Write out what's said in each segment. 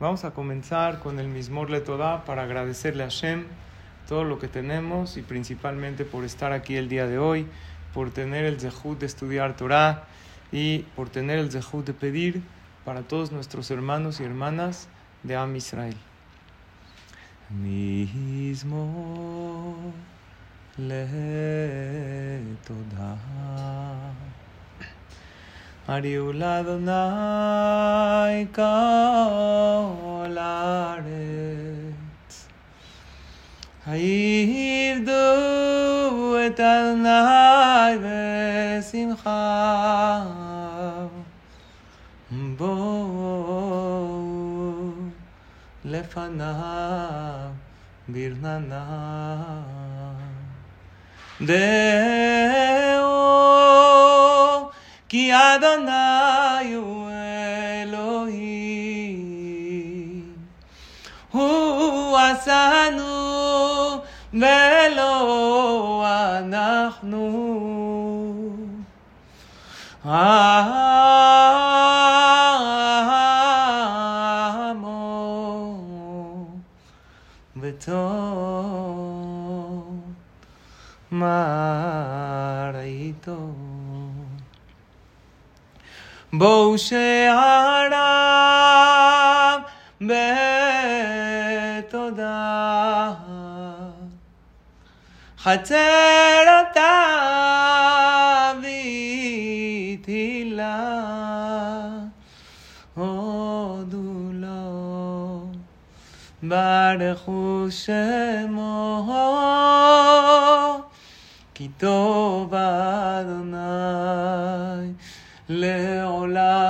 Vamos a comenzar con el Mismor Le para agradecerle a Hashem todo lo que tenemos y principalmente por estar aquí el día de hoy, por tener el zehut de estudiar Torah y por tener el zehut de pedir para todos nuestros hermanos y hermanas de Am Israel. Mismo le Adionai kol haaretz. Hayirdu et Adonai besimcha. Bou lefanav birnanav. כי אדוני הוא אלוהים. הוא עשנו ולא אנחנו. בואו שעריו בתודה. חצרותיו תהילה, הודו לו, ברכו שמו, כי טוב אדוני.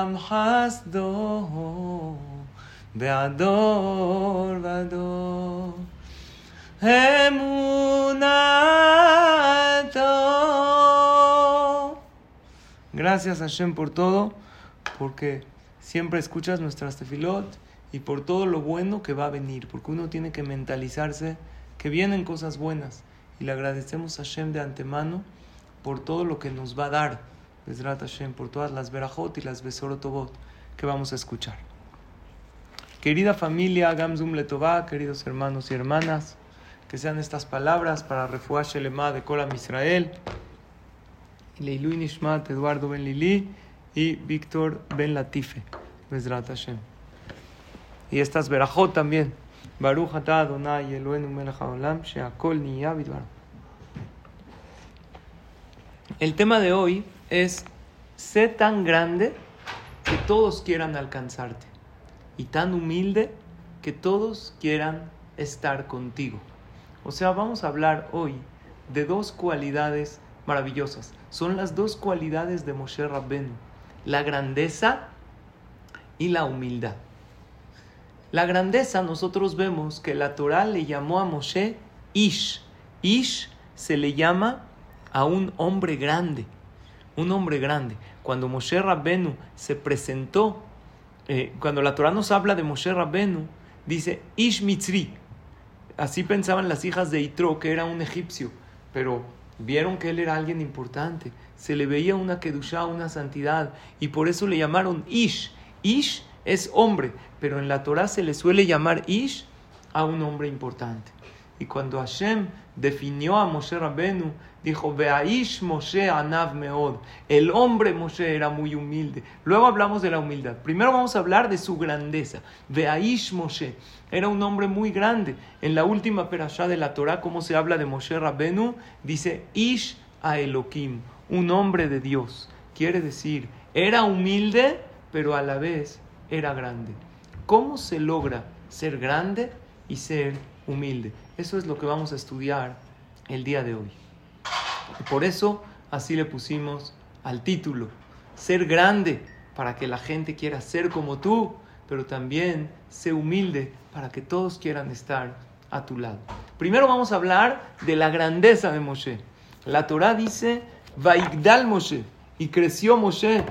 לעולם חסדו בעדור ודור אמונתו. Gracias Hashem por todo, porque siempre escuchas nuestras tefilot y por todo lo bueno que va a venir, porque uno tiene que mentalizarse que vienen cosas buenas y le agradecemos a Hashem de antemano por todo lo que nos va a dar por todas las verajot y las besorotobot que vamos a escuchar. Querida familia Gamzum Letová, queridos hermanos y hermanas, que sean estas palabras para Refuah Shelema de Kolam Israel, Leilu Nishmat, Eduardo Ben Lili y Víctor Ben Latife, Bezrat Hashem. Y estas verajot también. Baruch atah Adonai Eloheinu melech haolam she'akol niyah El tema de hoy es sé tan grande que todos quieran alcanzarte y tan humilde que todos quieran estar contigo. O sea, vamos a hablar hoy de dos cualidades maravillosas. Son las dos cualidades de Moshe Rabbenu, la grandeza y la humildad. La grandeza nosotros vemos que la Torah le llamó a Moshe Ish. Ish se le llama a un hombre grande un hombre grande. Cuando Moshe Rabbenu se presentó, eh, cuando la Torah nos habla de Moshe Rabbenu, dice Ish Mitzri. Así pensaban las hijas de Itro, que era un egipcio, pero vieron que él era alguien importante. Se le veía una kedusha, una santidad, y por eso le llamaron Ish. Ish es hombre, pero en la Torah se le suele llamar Ish a un hombre importante. Y cuando Hashem definió a Moshe Rabbenu, dijo, Beaish Moshe Anav Meod. El hombre Moshe era muy humilde. Luego hablamos de la humildad. Primero vamos a hablar de su grandeza. Beaish Moshe era un hombre muy grande. En la última perashá de la Torah, como se habla de Moshe Rabbenu, dice Ish a Elohim, un hombre de Dios. Quiere decir, era humilde, pero a la vez era grande. ¿Cómo se logra ser grande y ser humilde? Eso es lo que vamos a estudiar el día de hoy. Por eso así le pusimos al título, ser grande para que la gente quiera ser como tú, pero también ser humilde para que todos quieran estar a tu lado. Primero vamos a hablar de la grandeza de Moshe. La Torah dice, Vaikdal Moshe, y creció Moshe.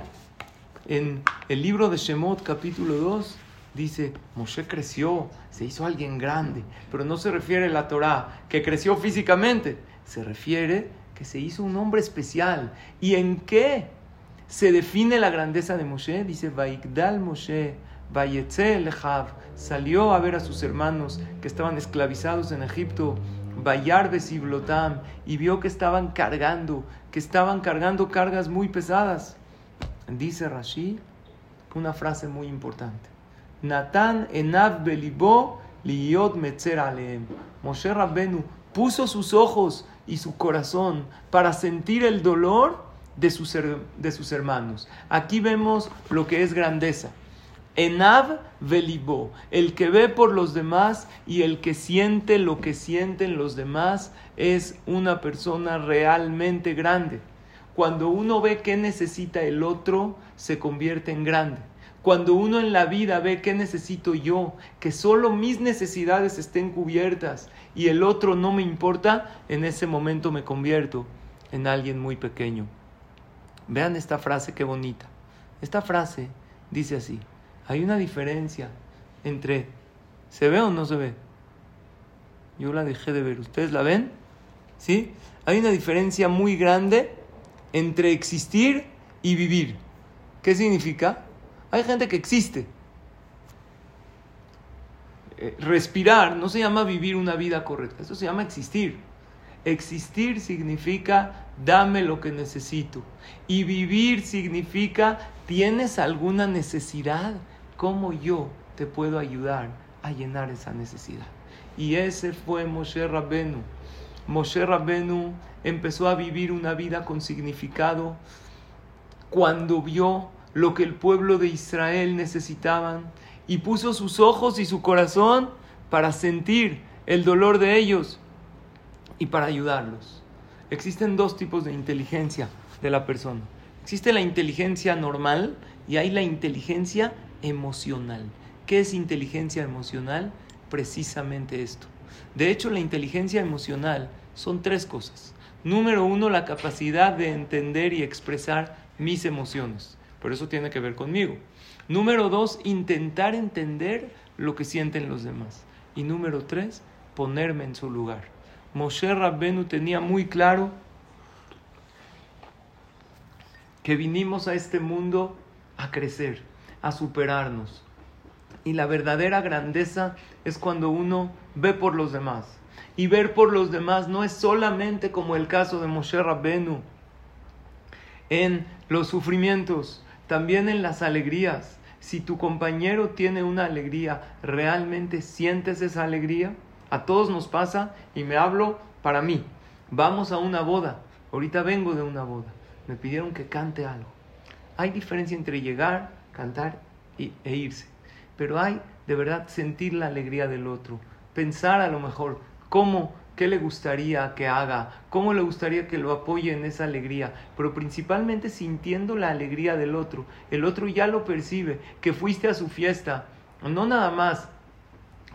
En el libro de Shemot capítulo 2 dice, Moshe creció, se hizo alguien grande, pero no se refiere a la Torah que creció físicamente, se refiere que se hizo un hombre especial. ¿Y en qué se define la grandeza de Moshe? Dice, Vaikdal Moshe salió a ver a sus hermanos que estaban esclavizados en Egipto, Bayar Besiblotam, y vio que estaban cargando, que estaban cargando cargas muy pesadas. Dice Rashi una frase muy importante. Natán enav belibo liyot metzer aleem. Moshe Rabbenu puso sus ojos y su corazón para sentir el dolor de sus, de sus hermanos. Aquí vemos lo que es grandeza. Enav velibó, el que ve por los demás y el que siente lo que sienten los demás es una persona realmente grande. Cuando uno ve qué necesita el otro, se convierte en grande. Cuando uno en la vida ve qué necesito yo, que solo mis necesidades estén cubiertas y el otro no me importa, en ese momento me convierto en alguien muy pequeño. Vean esta frase qué bonita. Esta frase dice así, hay una diferencia entre, ¿se ve o no se ve? Yo la dejé de ver, ¿ustedes la ven? ¿Sí? Hay una diferencia muy grande entre existir y vivir. ¿Qué significa? Hay gente que existe. Eh, respirar no se llama vivir una vida correcta, eso se llama existir. Existir significa dame lo que necesito. Y vivir significa tienes alguna necesidad, ¿cómo yo te puedo ayudar a llenar esa necesidad? Y ese fue Moshe Rabbenu. Moshe Rabbenu empezó a vivir una vida con significado cuando vio lo que el pueblo de Israel necesitaban y puso sus ojos y su corazón para sentir el dolor de ellos y para ayudarlos. Existen dos tipos de inteligencia de la persona. Existe la inteligencia normal y hay la inteligencia emocional. ¿Qué es inteligencia emocional? Precisamente esto. De hecho, la inteligencia emocional son tres cosas. Número uno, la capacidad de entender y expresar mis emociones. Por eso tiene que ver conmigo. Número dos, intentar entender lo que sienten los demás. Y número tres, ponerme en su lugar. Moshe Rabbenu tenía muy claro que vinimos a este mundo a crecer, a superarnos. Y la verdadera grandeza es cuando uno ve por los demás. Y ver por los demás no es solamente como el caso de Moshe Rabbenu en los sufrimientos, también en las alegrías. Si tu compañero tiene una alegría, ¿realmente sientes esa alegría? A todos nos pasa y me hablo para mí. Vamos a una boda. Ahorita vengo de una boda. Me pidieron que cante algo. Hay diferencia entre llegar, cantar y, e irse. Pero hay de verdad sentir la alegría del otro. Pensar a lo mejor cómo qué le gustaría que haga, cómo le gustaría que lo apoye en esa alegría, pero principalmente sintiendo la alegría del otro. El otro ya lo percibe, que fuiste a su fiesta, no nada más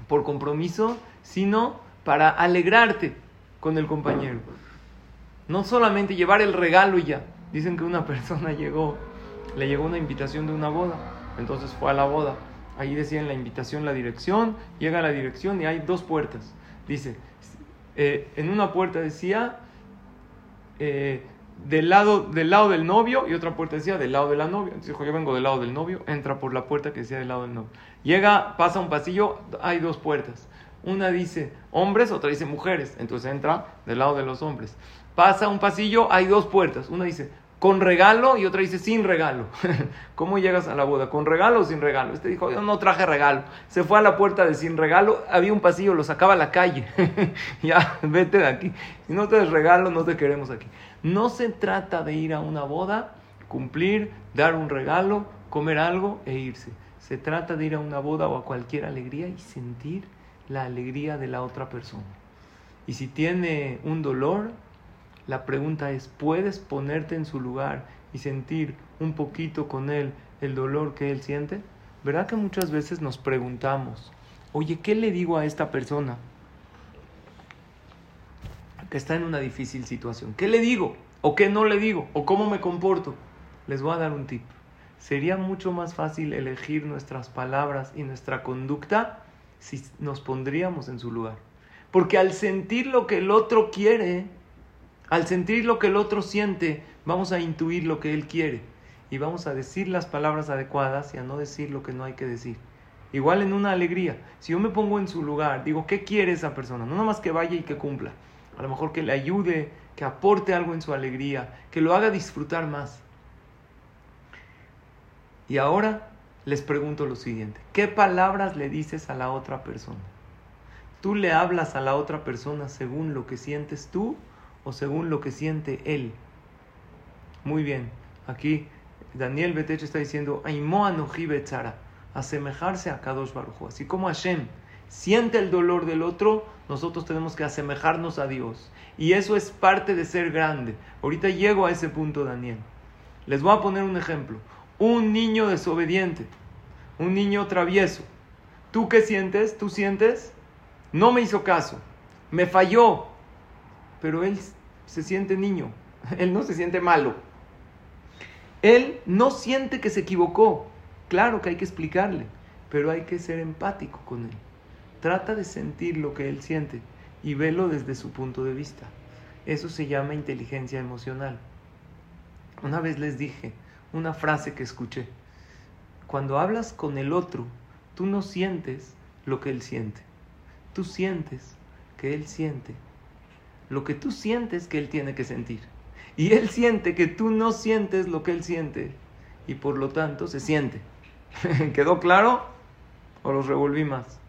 por compromiso, sino para alegrarte con el compañero. No solamente llevar el regalo y ya. Dicen que una persona llegó, le llegó una invitación de una boda, entonces fue a la boda. Ahí decía en la invitación la dirección, llega a la dirección y hay dos puertas. Dice, eh, en una puerta decía eh, del, lado, del lado del novio y otra puerta decía del lado de la novia. Entonces dijo, yo vengo del lado del novio, entra por la puerta que decía del lado del novio. Llega, pasa un pasillo, hay dos puertas. Una dice hombres, otra dice mujeres. Entonces entra del lado de los hombres. Pasa un pasillo, hay dos puertas. Una dice con regalo y otra dice sin regalo. ¿Cómo llegas a la boda? ¿Con regalo o sin regalo? Este dijo, yo no traje regalo. Se fue a la puerta de sin regalo, había un pasillo, lo sacaba a la calle. ya, vete de aquí. Si no te des regalo, no te queremos aquí. No se trata de ir a una boda, cumplir, dar un regalo, comer algo e irse. Se trata de ir a una boda o a cualquier alegría y sentir la alegría de la otra persona. Y si tiene un dolor, la pregunta es, ¿puedes ponerte en su lugar y sentir un poquito con él el dolor que él siente? ¿Verdad que muchas veces nos preguntamos, oye, ¿qué le digo a esta persona que está en una difícil situación? ¿Qué le digo? ¿O qué no le digo? ¿O cómo me comporto? Les voy a dar un tip. Sería mucho más fácil elegir nuestras palabras y nuestra conducta si nos pondríamos en su lugar. Porque al sentir lo que el otro quiere, al sentir lo que el otro siente, vamos a intuir lo que él quiere y vamos a decir las palabras adecuadas y a no decir lo que no hay que decir. Igual en una alegría. Si yo me pongo en su lugar, digo, ¿qué quiere esa persona? No nomás que vaya y que cumpla. A lo mejor que le ayude, que aporte algo en su alegría, que lo haga disfrutar más. Y ahora les pregunto lo siguiente. ¿Qué palabras le dices a la otra persona? ¿Tú le hablas a la otra persona según lo que sientes tú o según lo que siente él? Muy bien. Aquí Daniel Betech está diciendo, asemejarse a Kadosh Baruj Así como Hashem siente el dolor del otro, nosotros tenemos que asemejarnos a Dios. Y eso es parte de ser grande. Ahorita llego a ese punto, Daniel. Les voy a poner un ejemplo. Un niño desobediente, un niño travieso. ¿Tú qué sientes? ¿Tú sientes? No me hizo caso, me falló, pero él se siente niño, él no se siente malo. Él no siente que se equivocó. Claro que hay que explicarle, pero hay que ser empático con él. Trata de sentir lo que él siente y velo desde su punto de vista. Eso se llama inteligencia emocional. Una vez les dije una frase que escuché. Cuando hablas con el otro, tú no sientes lo que él siente. Tú sientes que él siente lo que tú sientes que él tiene que sentir. Y él siente que tú no sientes lo que él siente. Y por lo tanto se siente. ¿Quedó claro? ¿O los revolví más?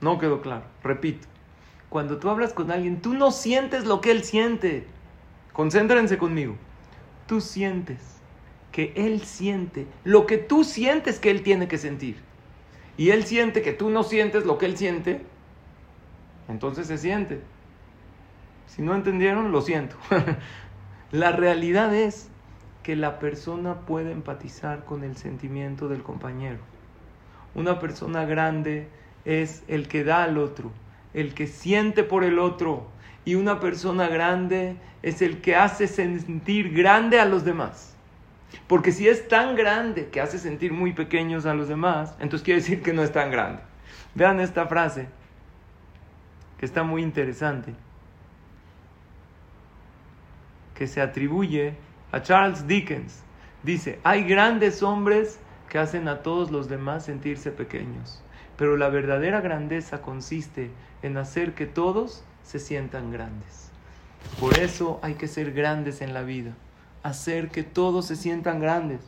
No quedó claro. Repito. Cuando tú hablas con alguien, tú no sientes lo que él siente. Concéntrense conmigo. Tú sientes que él siente lo que tú sientes que él tiene que sentir. Y él siente que tú no sientes lo que él siente. Entonces se siente. Si no entendieron, lo siento. la realidad es que la persona puede empatizar con el sentimiento del compañero. Una persona grande es el que da al otro, el que siente por el otro. Y una persona grande es el que hace sentir grande a los demás. Porque si es tan grande que hace sentir muy pequeños a los demás, entonces quiere decir que no es tan grande. Vean esta frase, que está muy interesante que se atribuye a Charles Dickens. Dice, hay grandes hombres que hacen a todos los demás sentirse pequeños, pero la verdadera grandeza consiste en hacer que todos se sientan grandes. Por eso hay que ser grandes en la vida, hacer que todos se sientan grandes,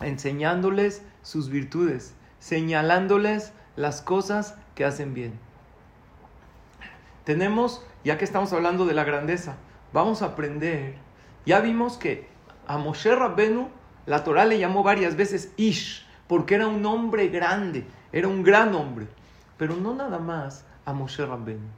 enseñándoles sus virtudes, señalándoles las cosas que hacen bien. Tenemos ya que estamos hablando de la grandeza, vamos a aprender. Ya vimos que a Moshe Rabbenu la Torah le llamó varias veces Ish, porque era un hombre grande, era un gran hombre. Pero no nada más a Moshe Rabbenu.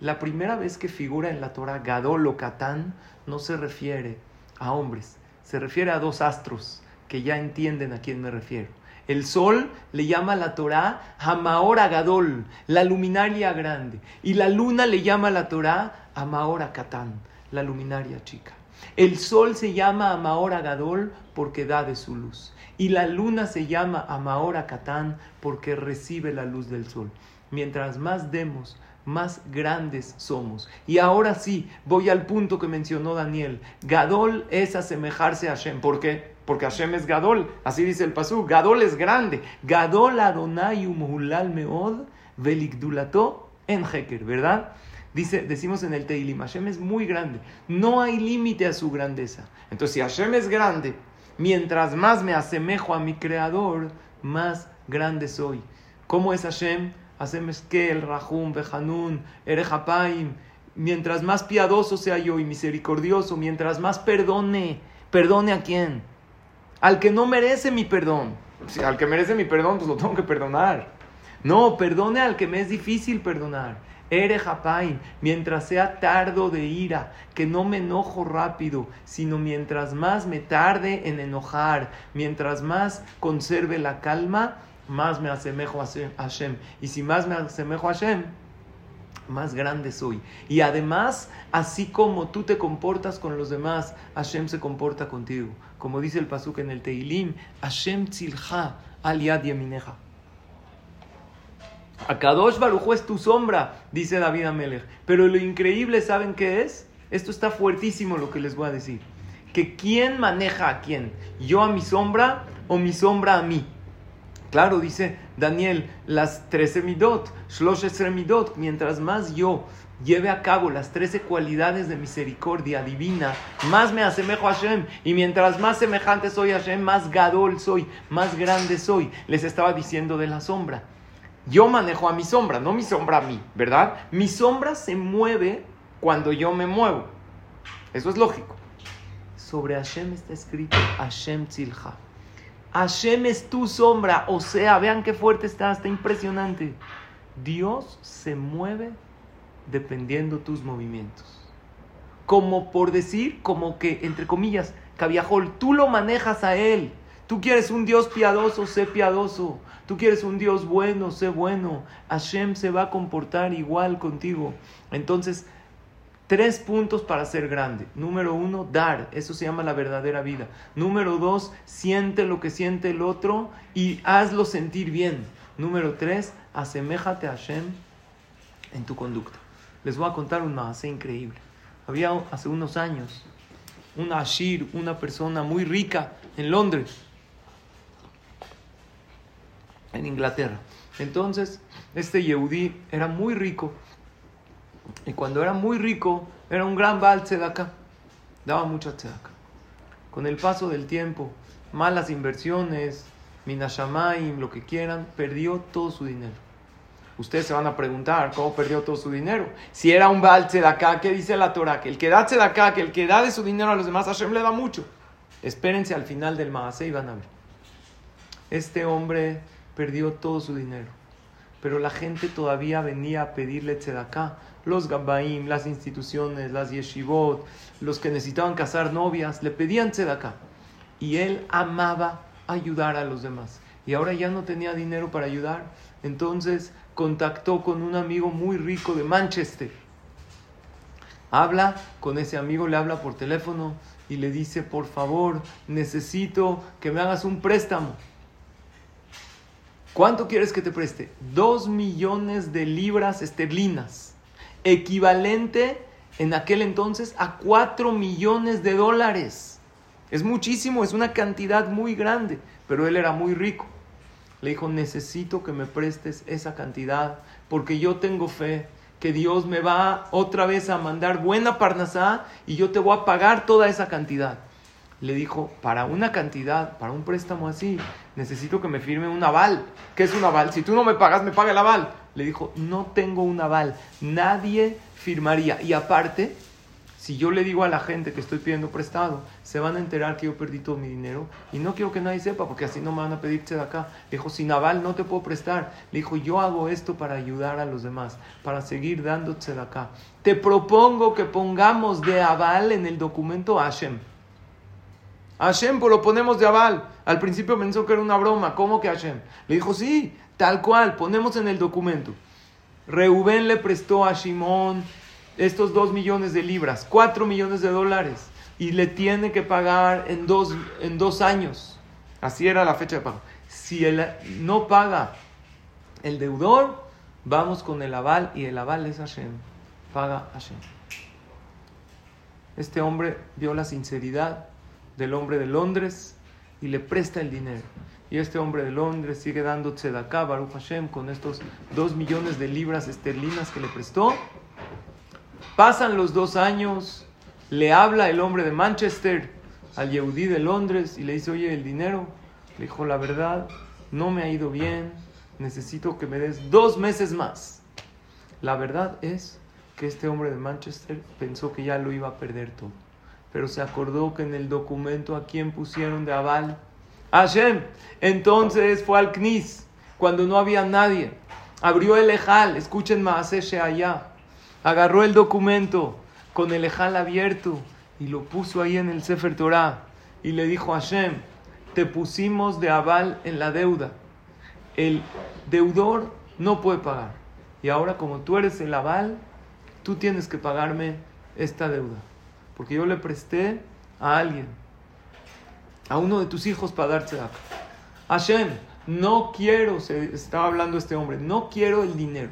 La primera vez que figura en la Torah Gadol o Katán no se refiere a hombres, se refiere a dos astros que ya entienden a quién me refiero. El sol le llama la Torah Hamaora Gadol, la luminaria grande. Y la luna le llama la Torah Amaora Katán, la luminaria chica. El sol se llama Amaora Gadol porque da de su luz. Y la luna se llama Amaora Katán porque recibe la luz del sol. Mientras más demos, más grandes somos. Y ahora sí, voy al punto que mencionó Daniel. Gadol es asemejarse a Hashem. ¿Por qué? Porque Hashem es Gadol, así dice el Pasú, Gadol es grande, Gadol Adonai umhulal meod velikdulato en Heker, ¿verdad? Dice, decimos en el Teilim, Hashem es muy grande, no hay límite a su grandeza. Entonces, si Hashem es grande, mientras más me asemejo a mi Creador, más grande soy. ¿Cómo es Hashem? Hashem es el Rahum, Behanun, Erejapaim. Mientras más piadoso sea yo y misericordioso, mientras más perdone, perdone a quién? Al que no merece mi perdón. Si al que merece mi perdón, pues lo tengo que perdonar. No, perdone al que me es difícil perdonar. Ere mientras sea tardo de ira, que no me enojo rápido, sino mientras más me tarde en enojar, mientras más conserve la calma, más me asemejo a Hashem. Y si más me asemejo a Hashem, más grande soy. Y además, así como tú te comportas con los demás, Hashem se comporta contigo. Como dice el pasuk en el Teilim, Hashem tzilcha al yad yamineja. Akadosh Barujo es tu sombra, dice David Amelech. Pero lo increíble, ¿saben qué es? Esto está fuertísimo lo que les voy a decir. Que quién maneja a quién, yo a mi sombra o mi sombra a mí. Claro, dice Daniel, las 13 midot, shloshes midot, mientras más yo lleve a cabo las 13 cualidades de misericordia divina, más me asemejo a Hashem. Y mientras más semejante soy a Hashem, más gadol soy, más grande soy. Les estaba diciendo de la sombra. Yo manejo a mi sombra, no mi sombra a mí, ¿verdad? Mi sombra se mueve cuando yo me muevo. Eso es lógico. Sobre Hashem está escrito Hashem Tzilcha. Hashem es tu sombra. O sea, vean qué fuerte está, está impresionante. Dios se mueve dependiendo tus movimientos. Como por decir, como que, entre comillas, Cabiajol, tú lo manejas a Él. Tú quieres un Dios piadoso, sé piadoso. Tú quieres un Dios bueno, sé bueno. Hashem se va a comportar igual contigo. Entonces, tres puntos para ser grande. Número uno, dar. Eso se llama la verdadera vida. Número dos, siente lo que siente el otro y hazlo sentir bien. Número tres, aseméjate a Hashem en tu conducta. Les voy a contar un más increíble. Había hace unos años un Ashir, una persona muy rica en Londres, en Inglaterra. Entonces, este Yehudi era muy rico. Y cuando era muy rico, era un gran Baal acá Daba mucha tzedaka. Con el paso del tiempo, malas inversiones, minashamaim, lo que quieran, perdió todo su dinero. Ustedes se van a preguntar cómo perdió todo su dinero. Si era un Baal acá ¿qué dice la Torah? Que el que da acá que el que da de su dinero a los demás, Hashem le da mucho. Espérense al final del Maasé y van a ver. Este hombre perdió todo su dinero. Pero la gente todavía venía a pedirle tzedaká. Los gabaim, las instituciones, las yeshivot, los que necesitaban casar novias, le pedían tzedaká. Y él amaba ayudar a los demás. Y ahora ya no tenía dinero para ayudar. Entonces contactó con un amigo muy rico de Manchester. Habla con ese amigo, le habla por teléfono y le dice, por favor, necesito que me hagas un préstamo. ¿Cuánto quieres que te preste? Dos millones de libras esterlinas, equivalente en aquel entonces a cuatro millones de dólares. Es muchísimo, es una cantidad muy grande, pero él era muy rico. Le dijo, necesito que me prestes esa cantidad porque yo tengo fe que Dios me va otra vez a mandar buena parnasá y yo te voy a pagar toda esa cantidad. Le dijo, para una cantidad, para un préstamo así, necesito que me firme un aval. ¿Qué es un aval? Si tú no me pagas, me paga el aval. Le dijo, no tengo un aval. Nadie firmaría. Y aparte, si yo le digo a la gente que estoy pidiendo prestado, se van a enterar que yo perdí todo mi dinero y no quiero que nadie sepa porque así no me van a pedirse de acá. Le dijo, sin aval no te puedo prestar. Le dijo, yo hago esto para ayudar a los demás, para seguir dándote de acá. Te propongo que pongamos de aval en el documento Hashem. Hashem pues lo ponemos de aval. Al principio pensó que era una broma. ¿Cómo que Hashem? Le dijo, sí, tal cual, ponemos en el documento. Reubén le prestó a Shimón estos dos millones de libras, cuatro millones de dólares, y le tiene que pagar en dos, en dos años. Así era la fecha de pago. Si él no paga el deudor, vamos con el aval, y el aval es Hashem. Paga Hashem. Este hombre vio la sinceridad del hombre de Londres y le presta el dinero. Y este hombre de Londres sigue dando tzedakah, Baruch Hashem, con estos dos millones de libras esterlinas que le prestó Pasan los dos años, le habla el hombre de Manchester al Yehudí de Londres y le dice, oye, el dinero. Le dijo, la verdad, no me ha ido bien, necesito que me des dos meses más. La verdad es que este hombre de Manchester pensó que ya lo iba a perder todo. Pero se acordó que en el documento a quién pusieron de aval. Hashem. Entonces fue al Knis, cuando no había nadie. Abrió el Ejal, escuchen más allá agarró el documento con el ejal abierto y lo puso ahí en el Sefer Torah y le dijo a Hashem, te pusimos de aval en la deuda. El deudor no puede pagar. Y ahora como tú eres el aval, tú tienes que pagarme esta deuda. Porque yo le presté a alguien, a uno de tus hijos para darse acá. Hashem, no quiero, se estaba hablando este hombre, no quiero el dinero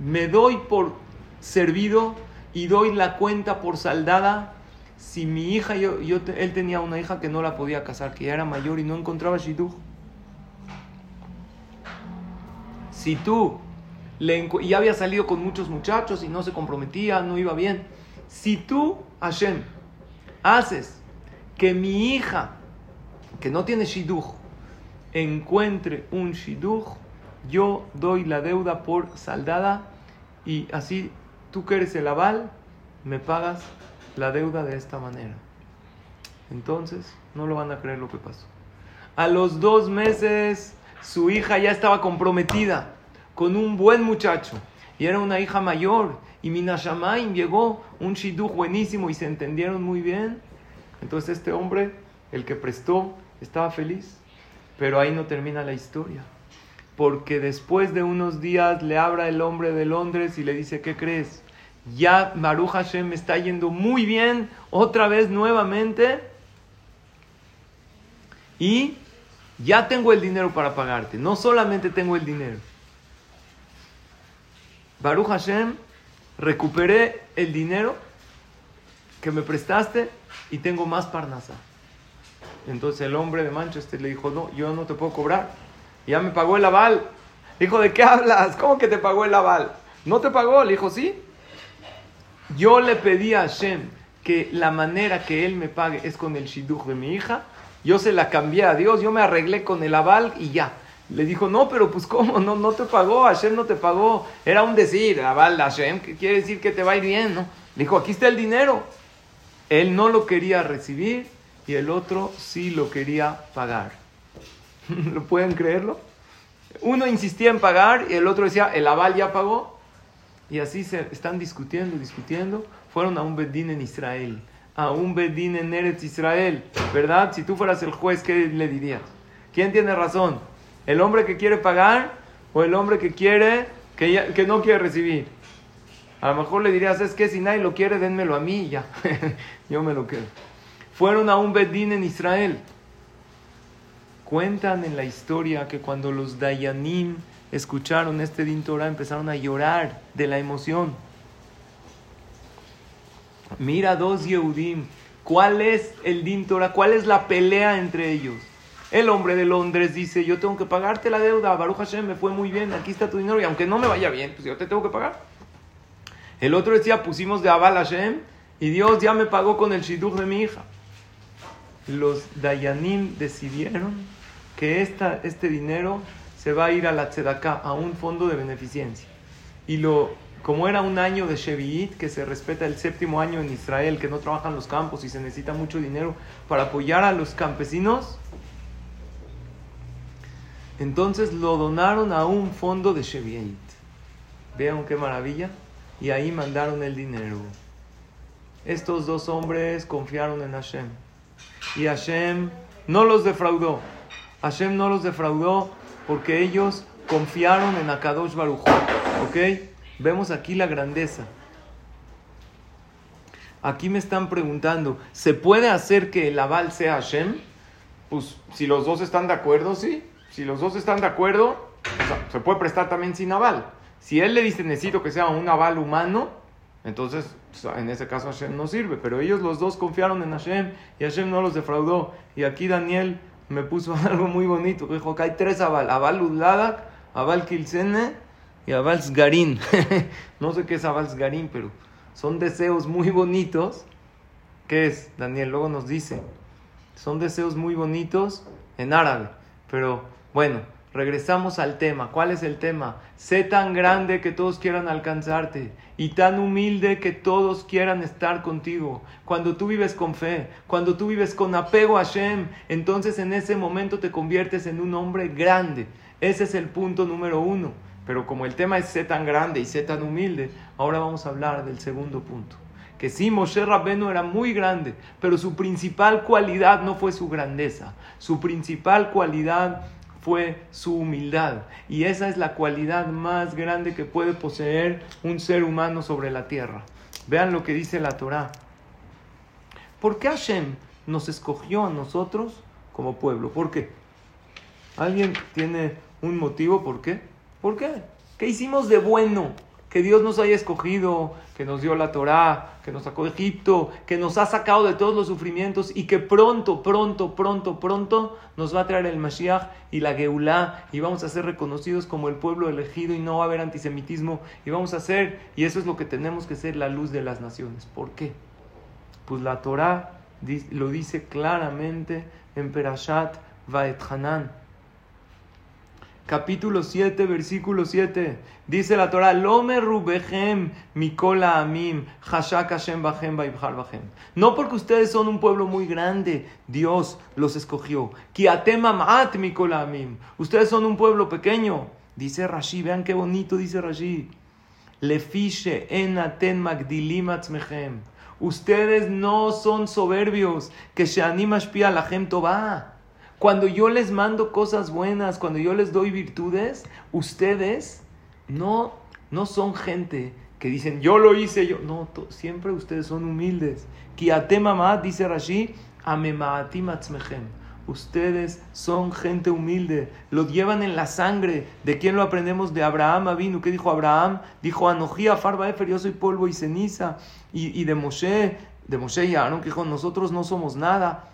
me doy por servido y doy la cuenta por saldada si mi hija, yo, él tenía una hija que no la podía casar, que ya era mayor y no encontraba shidduch. si tú le ya había salido con muchos muchachos y no se comprometía, no iba bien, si tú, Hashem, haces que mi hija, que no tiene shidduch, encuentre un shidduch, yo doy la deuda por saldada y así tú que eres el aval, me pagas la deuda de esta manera. Entonces, no lo van a creer lo que pasó. A los dos meses, su hija ya estaba comprometida con un buen muchacho. Y era una hija mayor. Y Minashamaim llegó un shidduch buenísimo y se entendieron muy bien. Entonces este hombre, el que prestó, estaba feliz. Pero ahí no termina la historia. Porque después de unos días le abra el hombre de Londres y le dice, ¿qué crees? Ya Maruch Hashem me está yendo muy bien, otra vez nuevamente. Y ya tengo el dinero para pagarte. No solamente tengo el dinero. Baruch Hashem, recuperé el dinero que me prestaste y tengo más parnasa. Entonces el hombre de Manchester le dijo, no, yo no te puedo cobrar. Ya me pagó el aval. Dijo, ¿de qué hablas? ¿Cómo que te pagó el aval? ¿No te pagó? Le dijo, sí. Yo le pedí a Hashem que la manera que él me pague es con el shidduch de mi hija. Yo se la cambié a Dios, yo me arreglé con el aval y ya. Le dijo, no, pero pues ¿cómo? No, no te pagó, Hashem no te pagó. Era un decir, aval Hashem, que quiere decir que te va a ir bien, ¿no? Le dijo, aquí está el dinero. Él no lo quería recibir y el otro sí lo quería pagar. ¿Lo pueden creerlo? Uno insistía en pagar y el otro decía, el aval ya pagó. Y así se están discutiendo, discutiendo. Fueron a un bedín en Israel, a un bedín en Eretz Israel, ¿verdad? Si tú fueras el juez, ¿qué le dirías? ¿Quién tiene razón? ¿El hombre que quiere pagar o el hombre que quiere, que, no quiere recibir? A lo mejor le dirías, es que si nadie lo quiere, dénmelo a mí ya. Yo me lo quedo. Fueron a un bedín en Israel. Cuentan en la historia que cuando los Dayanim escucharon este Din Torah empezaron a llorar de la emoción. Mira dos Yehudim, ¿cuál es el Din Torah? ¿Cuál es la pelea entre ellos? El hombre de Londres dice, yo tengo que pagarte la deuda, Baruch Hashem, me fue muy bien, aquí está tu dinero y aunque no me vaya bien, pues yo te tengo que pagar. El otro decía, pusimos de Abal Hashem y Dios ya me pagó con el shidduch de mi hija. Los Dayanim decidieron que este dinero se va a ir a la Tzedakah, a un fondo de beneficencia. Y lo, como era un año de Shevi'it, que se respeta el séptimo año en Israel, que no trabajan los campos y se necesita mucho dinero para apoyar a los campesinos, entonces lo donaron a un fondo de Shevi'it. Vean qué maravilla. Y ahí mandaron el dinero. Estos dos hombres confiaron en Hashem. Y Hashem no los defraudó. Hashem no los defraudó porque ellos confiaron en Akadosh Baruj. ¿Ok? Vemos aquí la grandeza. Aquí me están preguntando, ¿se puede hacer que el aval sea Hashem? Pues si los dos están de acuerdo, sí. Si los dos están de acuerdo, se puede prestar también sin aval. Si él le dice necesito que sea un aval humano, entonces en ese caso Hashem no sirve. Pero ellos los dos confiaron en Hashem y Hashem no los defraudó. Y aquí Daniel me puso algo muy bonito. Dijo que hay tres Abal. Abal Udladak, Abal Kilsene y Abal Sgarin. no sé qué es Abal Sgarin, pero son deseos muy bonitos. ¿Qué es, Daniel? Luego nos dice. Son deseos muy bonitos en árabe. Pero bueno, regresamos al tema. ¿Cuál es el tema? Sé tan grande que todos quieran alcanzarte y tan humilde que todos quieran estar contigo. Cuando tú vives con fe, cuando tú vives con apego a Hashem, entonces en ese momento te conviertes en un hombre grande. Ese es el punto número uno. Pero como el tema es sé tan grande y sé tan humilde, ahora vamos a hablar del segundo punto. Que sí, Moshe Rabbenu era muy grande, pero su principal cualidad no fue su grandeza. Su principal cualidad fue su humildad. Y esa es la cualidad más grande que puede poseer un ser humano sobre la tierra. Vean lo que dice la Torah. ¿Por qué Hashem nos escogió a nosotros como pueblo? ¿Por qué? ¿Alguien tiene un motivo por qué? ¿Por qué? ¿Qué hicimos de bueno? Que Dios nos haya escogido, que nos dio la Torá, que nos sacó de Egipto, que nos ha sacado de todos los sufrimientos y que pronto, pronto, pronto, pronto nos va a traer el Mashiach y la Geulah y vamos a ser reconocidos como el pueblo elegido y no va a haber antisemitismo y vamos a ser, y eso es lo que tenemos que ser, la luz de las naciones. ¿Por qué? Pues la Torá lo dice claramente en Perashat Vaet Hanan capítulo 7, versículo 7. Dice la Torah, Lome rubehem mikola amim, hashak Hashem bachem bachem. No porque ustedes son un pueblo muy grande, Dios los escogió. Ki atem mikola amim. Ustedes son un pueblo pequeño. Dice Rashi, vean qué bonito dice Rashi. Lefishe en aten magdilim. Ustedes no son soberbios, que se anima a la gente. Cuando yo les mando cosas buenas, cuando yo les doy virtudes, ustedes no, no son gente que dicen, yo lo hice, yo. No, siempre ustedes son humildes. mamá, dice Rashi, Ustedes son gente humilde, lo llevan en la sangre. ¿De quién lo aprendemos? De Abraham vino. ¿Qué dijo Abraham? Dijo Anojía, Farba Efer, yo soy polvo y ceniza. Y, y de Moshe, de Moshe y Aaron, que dijo, nosotros no somos nada.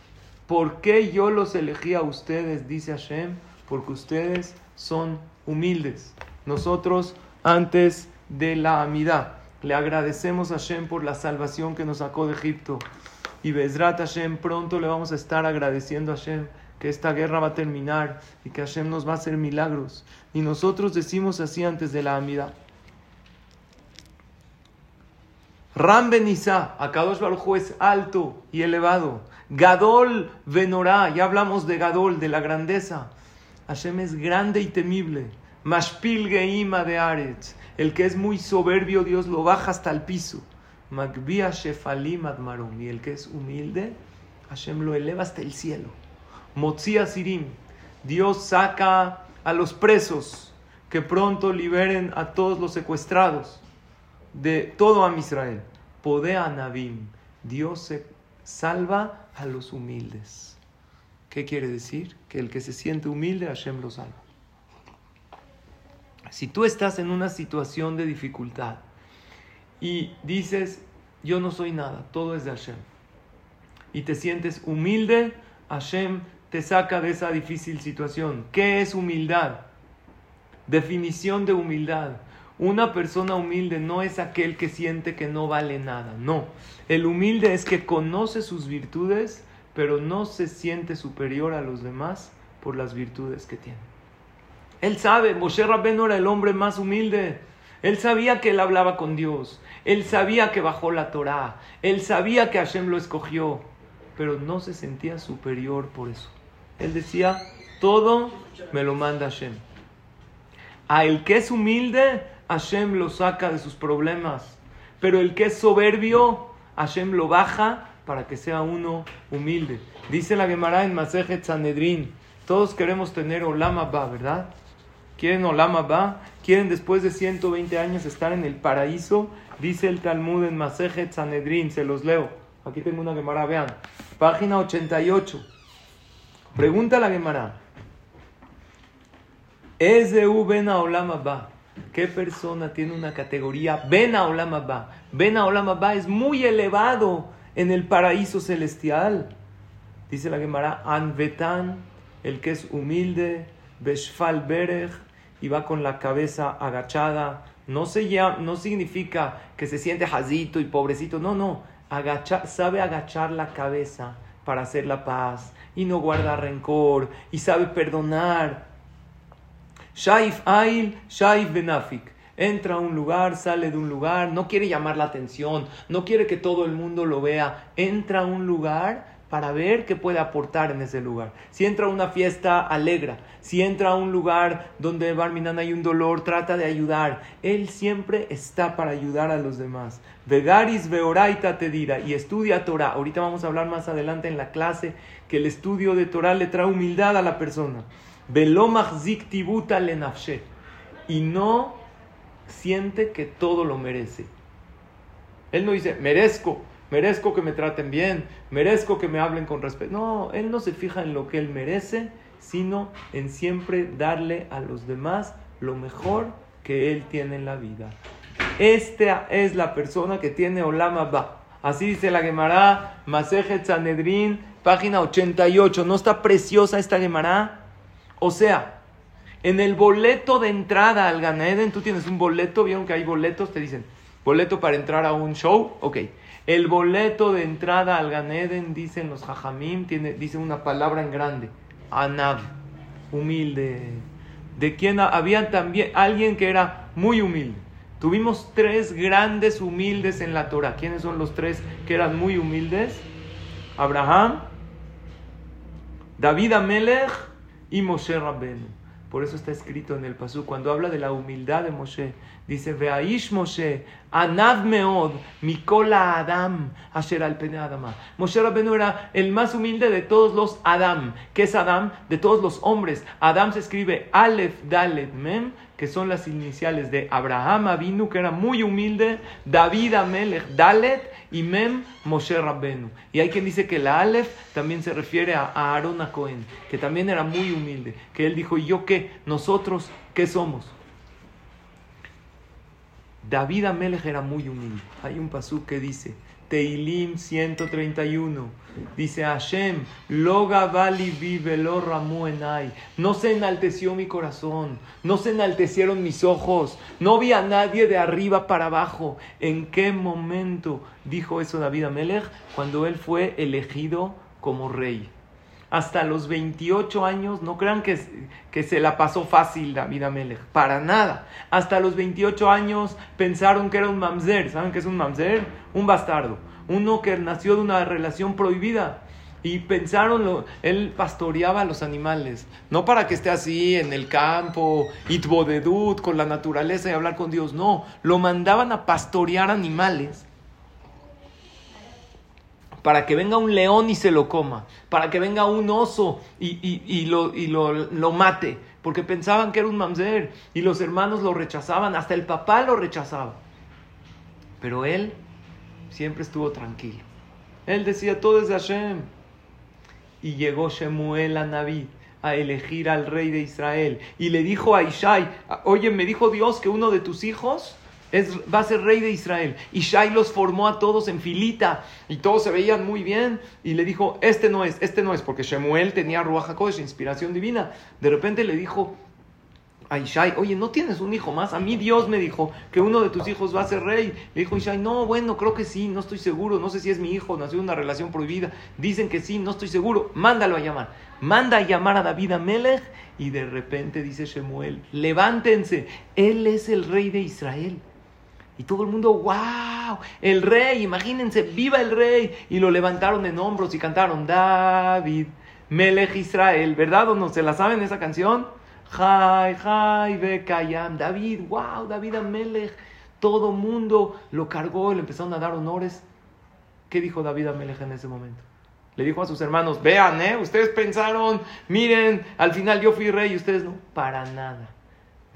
¿Por qué yo los elegí a ustedes? Dice Hashem, porque ustedes son humildes. Nosotros, antes de la amidad, le agradecemos a Hashem por la salvación que nos sacó de Egipto. Y Bezrat Hashem, pronto le vamos a estar agradeciendo a Hashem que esta guerra va a terminar y que Hashem nos va a hacer milagros. Y nosotros decimos así antes de la amidad. Ram Benizá, Akadosh Baruj es alto y elevado. Gadol Venorá, ya hablamos de Gadol, de la grandeza. Hashem es grande y temible. Mashpil Geima de Aretz, el que es muy soberbio, Dios lo baja hasta el piso. Magbia Shefalim Admarum, y el que es humilde, Hashem lo eleva hasta el cielo. Motzia Sirim, Dios saca a los presos que pronto liberen a todos los secuestrados de todo Am Israel. Podea Navim. Dios salva a los humildes. ¿Qué quiere decir? Que el que se siente humilde, Hashem lo salva. Si tú estás en una situación de dificultad y dices, yo no soy nada, todo es de Hashem, y te sientes humilde, Hashem te saca de esa difícil situación. ¿Qué es humildad? Definición de humildad. Una persona humilde no es aquel que siente que no vale nada, no. El humilde es que conoce sus virtudes, pero no se siente superior a los demás por las virtudes que tiene. Él sabe, Moshe Rabbeinu era el hombre más humilde. Él sabía que él hablaba con Dios. Él sabía que bajó la Torá. Él sabía que Hashem lo escogió. Pero no se sentía superior por eso. Él decía, todo me lo manda Hashem. A el que es humilde, Hashem lo saca de sus problemas. Pero el que es soberbio, Hashem lo baja para que sea uno humilde. Dice la Gemara en Masejet Sanedrin, todos queremos tener Olama Ba, ¿verdad? ¿Quieren Olama Ba? ¿Quieren después de 120 años estar en el paraíso? Dice el Talmud en Masejet Sanedrin, se los leo. Aquí tengo una Gemara, vean. Página 88. Pregunta la Gemara. ¿Es de Ubena Olama Ba? ¿Qué persona tiene una categoría Ben Olam Ba? Ben Olam Ba es muy elevado en el paraíso celestial. Dice la Gemara, Anvetan, el que es humilde, Beshfal Berech, y va con la cabeza agachada. No, se no significa que se siente jazito y pobrecito, no, no. sabe agachar la cabeza para hacer la paz y no guarda rencor y sabe perdonar Shaif Ail, Shaif Benafik. Entra a un lugar, sale de un lugar, no quiere llamar la atención, no quiere que todo el mundo lo vea. Entra a un lugar para ver qué puede aportar en ese lugar. Si entra a una fiesta, alegra. Si entra a un lugar donde Barminan hay un dolor, trata de ayudar. Él siempre está para ayudar a los demás. Vegaris veoraita te dirá y estudia Torah. Ahorita vamos a hablar más adelante en la clase que el estudio de Torah le trae humildad a la persona y no siente que todo lo merece. Él no dice, merezco, merezco que me traten bien, merezco que me hablen con respeto. No, él no se fija en lo que él merece, sino en siempre darle a los demás lo mejor que él tiene en la vida. Esta es la persona que tiene Olama Ba. Así dice la Gemara, Masejet Sanedrin, página 88. ¿No está preciosa esta Gemara? O sea, en el boleto de entrada al Ganeden, tú tienes un boleto, vieron que hay boletos, te dicen, boleto para entrar a un show, ok. El boleto de entrada al Ganeden, dicen los Jajamim, tiene, dice una palabra en grande, Anab, humilde. De quien había también alguien que era muy humilde. Tuvimos tres grandes humildes en la Torah. ¿Quiénes son los tres que eran muy humildes? Abraham, David Amelech y Moshe Rabbenu. Por eso está escrito en el Pasú, cuando habla de la humildad de Moshe, dice, Veaish Moshe, Anav Meod, Mikola Adam, Asher al Adama. Moshe Rabbenu era el más humilde de todos los Adam. ¿Qué es Adam? De todos los hombres. Adam se escribe Aleph, Dalet, Mem, que son las iniciales de Abraham Avinu, que era muy humilde, David Amelech, Dalet, y Mem, Moshe Rabbenu. Y hay quien dice que la Aleph también se refiere a Aaron Cohen, que también era muy humilde, que él dijo, ¿y yo qué? ¿Nosotros qué somos? David Amelech era muy humilde. Hay un pasú que dice, Teilim 131. Dice Hashem, Loga Vali vive lo enai. No se enalteció mi corazón, no se enaltecieron mis ojos, no vi a nadie de arriba para abajo. ¿En qué momento dijo eso David Amelech? Cuando él fue elegido como rey. Hasta los 28 años, no crean que, que se la pasó fácil David Amelech, para nada. Hasta los 28 años pensaron que era un mamzer. ¿Saben qué es un mamzer? Un bastardo. Uno que nació de una relación prohibida. Y pensaron, lo, él pastoreaba a los animales, no para que esté así en el campo, itbodedut, con la naturaleza y hablar con Dios, no, lo mandaban a pastorear animales para que venga un león y se lo coma, para que venga un oso y, lo, mate, porque pensaban que era un mamzer y los hermanos lo rechazaban, hasta el papá lo rechazaba. Pero él siempre estuvo tranquilo. Él decía, todo es Hashem. Y llegó Shemuel a Naví a elegir al rey de Israel. Y le dijo a Ishai, oye, me dijo Dios que uno de tus hijos va a ser rey de Israel. Y Shai los formó a todos en filita y todos se veían muy bien. Y le dijo, este no es, este no es, porque Shemuel tenía Ruach HaKodesh, inspiración divina. De repente le dijo a Ishai, oye, ¿no tienes un hijo más? A mí Dios me dijo que uno de tus hijos va a ser rey. Le dijo Ishai, no, bueno, creo que sí, no estoy seguro, no sé si es mi hijo, nació una relación prohibida. Dicen que sí, no estoy seguro, mándalo a llamar. Manda a llamar a David Amelech y de repente dice Shemuel, levántense, él es el rey de Israel. Y todo el mundo, wow, el rey, imagínense, viva el rey. Y lo levantaron en hombros y cantaron, David, Melech Israel, ¿verdad o no? ¿Se la saben esa canción? Jai, Jai, Bekayam, David, wow, David Amelech. Todo mundo lo cargó y le empezaron a dar honores. ¿Qué dijo David Amelech en ese momento? Le dijo a sus hermanos, vean, ¿eh? Ustedes pensaron, miren, al final yo fui rey y ustedes no. Para nada.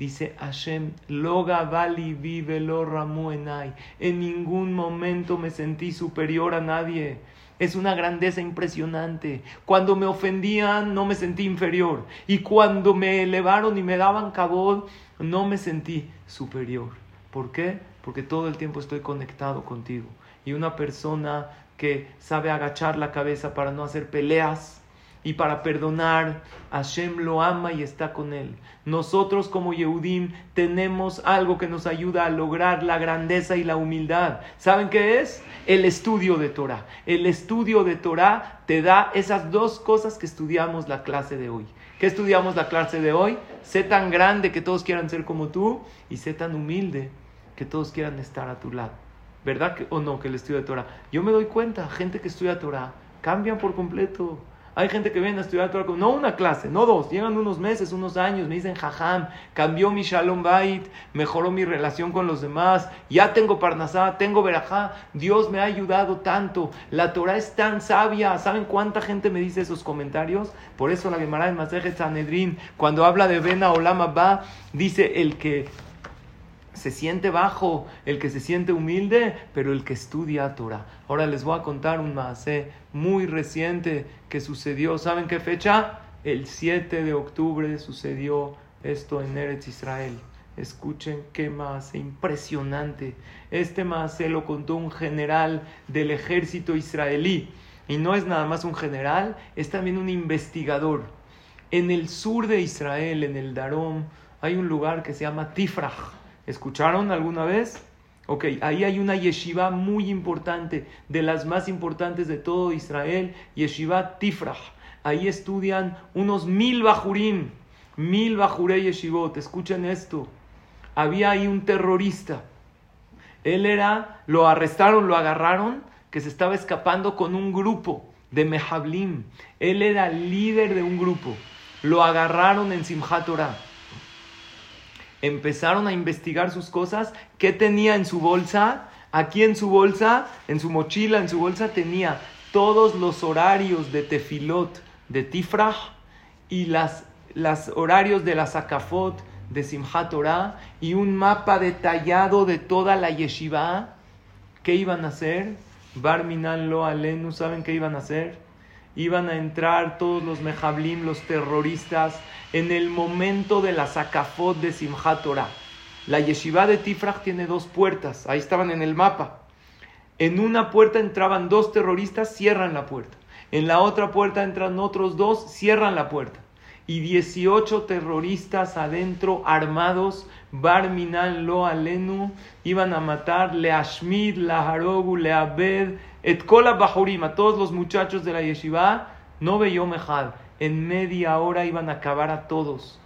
Dice Hashem, Loga Vali vive lo enai. En ningún momento me sentí superior a nadie. Es una grandeza impresionante. Cuando me ofendían, no me sentí inferior. Y cuando me elevaron y me daban cabod, no me sentí superior. ¿Por qué? Porque todo el tiempo estoy conectado contigo. Y una persona que sabe agachar la cabeza para no hacer peleas, y para perdonar, Hashem lo ama y está con él. Nosotros como Yehudim tenemos algo que nos ayuda a lograr la grandeza y la humildad. ¿Saben qué es? El estudio de Torah. El estudio de Torah te da esas dos cosas que estudiamos la clase de hoy. ¿Qué estudiamos la clase de hoy? Sé tan grande que todos quieran ser como tú y sé tan humilde que todos quieran estar a tu lado. ¿Verdad o no que el estudio de Torah? Yo me doy cuenta, gente que estudia Torah, cambian por completo hay gente que viene a estudiar Torah, no una clase, no dos, llegan unos meses, unos años, me dicen, jajam, cambió mi shalom bait, mejoró mi relación con los demás, ya tengo parnasá, tengo verajá, Dios me ha ayudado tanto, la Torah es tan sabia, ¿saben cuánta gente me dice esos comentarios? Por eso la Gemara de Masejet Sanedrin, cuando habla de Bena Olama Ba, dice el que se siente bajo, el que se siente humilde, pero el que estudia Torah. Ahora les voy a contar un maasé muy reciente que sucedió. ¿Saben qué fecha? El 7 de octubre sucedió esto en Eretz Israel. Escuchen qué más impresionante. Este más se lo contó un general del ejército israelí. Y no es nada más un general, es también un investigador. En el sur de Israel, en el Darom, hay un lugar que se llama Tifrach. ¿Escucharon alguna vez? Ok, ahí hay una yeshiva muy importante, de las más importantes de todo Israel, yeshiva Tifrach. Ahí estudian unos mil bajurim, mil bajurei yeshivot. Escuchen esto. Había ahí un terrorista. Él era, lo arrestaron, lo agarraron, que se estaba escapando con un grupo de Mehablim. Él era líder de un grupo. Lo agarraron en Simchat empezaron a investigar sus cosas, qué tenía en su bolsa. Aquí en su bolsa, en su mochila, en su bolsa tenía todos los horarios de Tefilot, de Tifrach y las, horarios de la Sakafot, de Simchat y un mapa detallado de toda la yeshiva. ¿Qué iban a hacer? Barminan lo alenu, ¿saben qué iban a hacer? Iban a entrar todos los mejablim, los terroristas, en el momento de la Sakafot de Simchat Torah. La yeshiva de Tifrach tiene dos puertas, ahí estaban en el mapa. En una puerta entraban dos terroristas, cierran la puerta. En la otra puerta entran otros dos, cierran la puerta. Y 18 terroristas adentro, armados, Barminan lo alenu, iban a matar le Ashmid, la Harogu, le Abed, et kola bahurim, a todos los muchachos de la yeshiva, no veyó mejad en media hora iban a acabar a todos.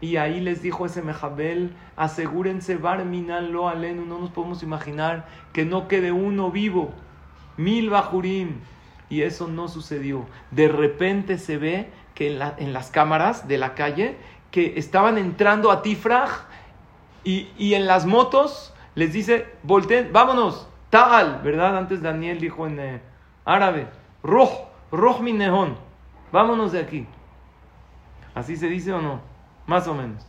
Y ahí les dijo ese Mejabel, asegúrense, Barminan lo alenu, no nos podemos imaginar que no quede uno vivo. Mil bajurim. Y eso no sucedió. De repente se ve que en, las cámaras de la calle, que estaban entrando a Tifraj y, y en las motos les dice, volteen, vámonos, tal, ¿verdad? Antes Daniel dijo en eh, árabe, roj, roj mi vámonos de aquí. ¿Así se dice o no? Más o menos.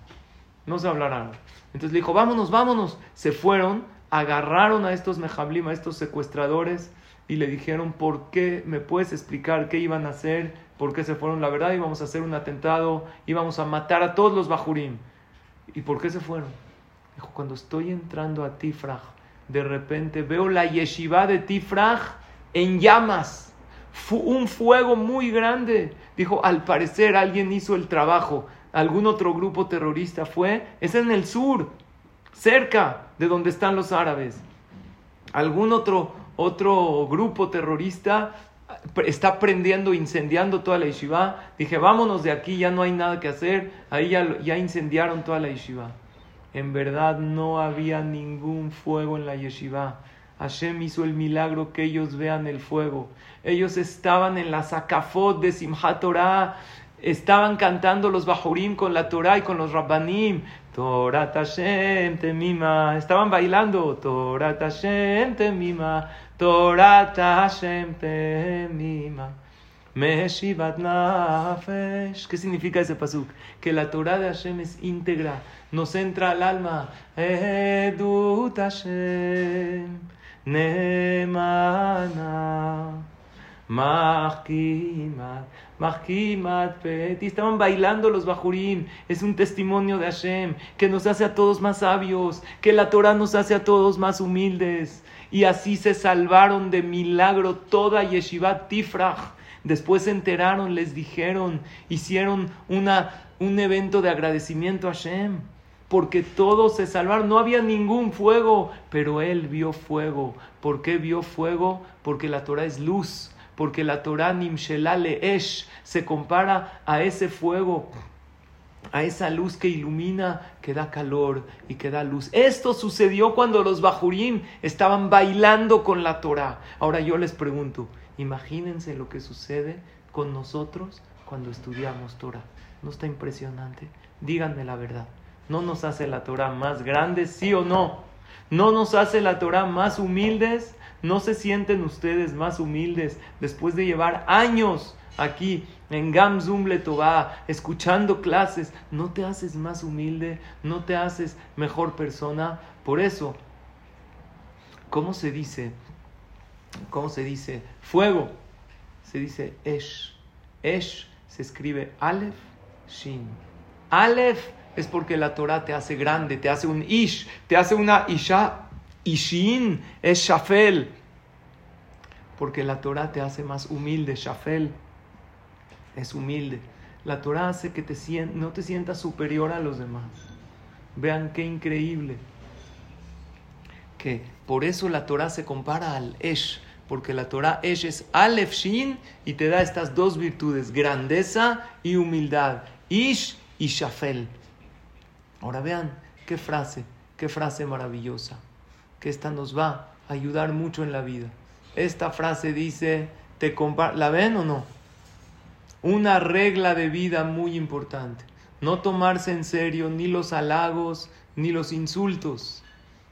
No se hablará. Entonces le dijo, vámonos, vámonos. Se fueron, agarraron a estos mejablim, a estos secuestradores, y le dijeron, ¿por qué me puedes explicar qué iban a hacer? ¿Por qué se fueron? La verdad, íbamos a hacer un atentado, íbamos a matar a todos los bajurim. ¿Y por qué se fueron? Dijo, cuando estoy entrando a Tifraj, de repente veo la yeshiva de Tifraj en llamas un fuego muy grande. Dijo, al parecer alguien hizo el trabajo. Algún otro grupo terrorista fue. Es en el sur, cerca de donde están los árabes. Algún otro, otro grupo terrorista está prendiendo, incendiando toda la yeshiva. Dije, vámonos de aquí, ya no hay nada que hacer. Ahí ya, ya incendiaron toda la yeshiva. En verdad no había ningún fuego en la yeshiva. Hashem hizo el milagro que ellos vean el fuego. Ellos estaban en la Sakafot de Simchat Torah, estaban cantando los Bajurim con la Torah y con los Rabbanim. Torah Hashem Temima. Estaban bailando. Torah Hashem Temima. Torah Hashem Temima. Meshivat Nafesh. ¿Qué significa ese pasuk? Que la Torah de Hashem es íntegra, nos entra al alma. Edut Hashem. Nemana. Peti. Estaban bailando los Bajurim. Es un testimonio de Hashem que nos hace a todos más sabios, que la Torah nos hace a todos más humildes. Y así se salvaron de milagro toda Yeshivat Tifrach. Después se enteraron, les dijeron, hicieron una, un evento de agradecimiento a Hashem porque todos se salvaron, no había ningún fuego, pero él vio fuego. ¿Por qué vio fuego? Porque la Torah es luz porque la Torah Nimshelale Esh se compara a ese fuego, a esa luz que ilumina, que da calor y que da luz. Esto sucedió cuando los Bajurim estaban bailando con la Torah. Ahora yo les pregunto, imagínense lo que sucede con nosotros cuando estudiamos Torah. ¿No está impresionante? Díganme la verdad. ¿No nos hace la Torah más grande, sí o no? ¿No nos hace la Torah más humildes? ¿No se sienten ustedes más humildes después de llevar años aquí en Gamzum Letová, escuchando clases? ¿No te haces más humilde? ¿No te haces mejor persona? Por eso, ¿cómo se dice? ¿Cómo se dice? Fuego. Se dice Esh. Esh se escribe Aleph Shin. Aleph es porque la Torah te hace grande, te hace un ish, te hace una isha, ishin, es shafel. Porque la Torah te hace más humilde, shafel es humilde. La Torah hace que te no te sientas superior a los demás. Vean qué increíble. Que por eso la Torah se compara al Esh, porque la Torah Esh es Aleph Shin y te da estas dos virtudes, grandeza y humildad. Ish y Shafel. Ahora vean qué frase, qué frase maravillosa, que esta nos va a ayudar mucho en la vida. Esta frase dice, te ¿la ven o no? Una regla de vida muy importante, no tomarse en serio ni los halagos ni los insultos.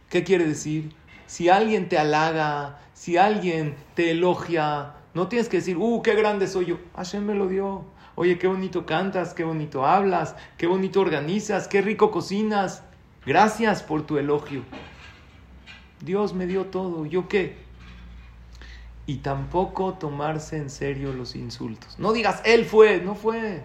¿Qué quiere decir? Si alguien te halaga, si alguien te elogia, no tienes que decir, uh, qué grande soy yo. Hashem me lo dio. Oye, qué bonito cantas, qué bonito hablas, qué bonito organizas, qué rico cocinas. Gracias por tu elogio. Dios me dio todo, ¿yo qué? Y tampoco tomarse en serio los insultos. No digas, Él fue, no fue.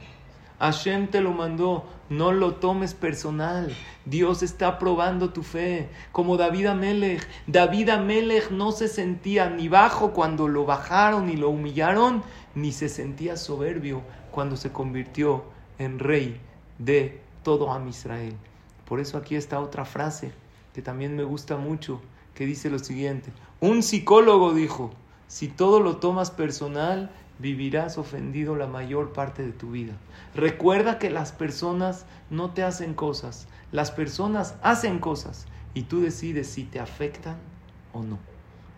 Hashem te lo mandó, no lo tomes personal. Dios está probando tu fe. Como David Amelech. David Amelech no se sentía ni bajo cuando lo bajaron y lo humillaron, ni se sentía soberbio cuando se convirtió en rey de todo Am Israel. Por eso aquí está otra frase que también me gusta mucho, que dice lo siguiente. Un psicólogo dijo, si todo lo tomas personal, vivirás ofendido la mayor parte de tu vida. Recuerda que las personas no te hacen cosas, las personas hacen cosas y tú decides si te afectan o no.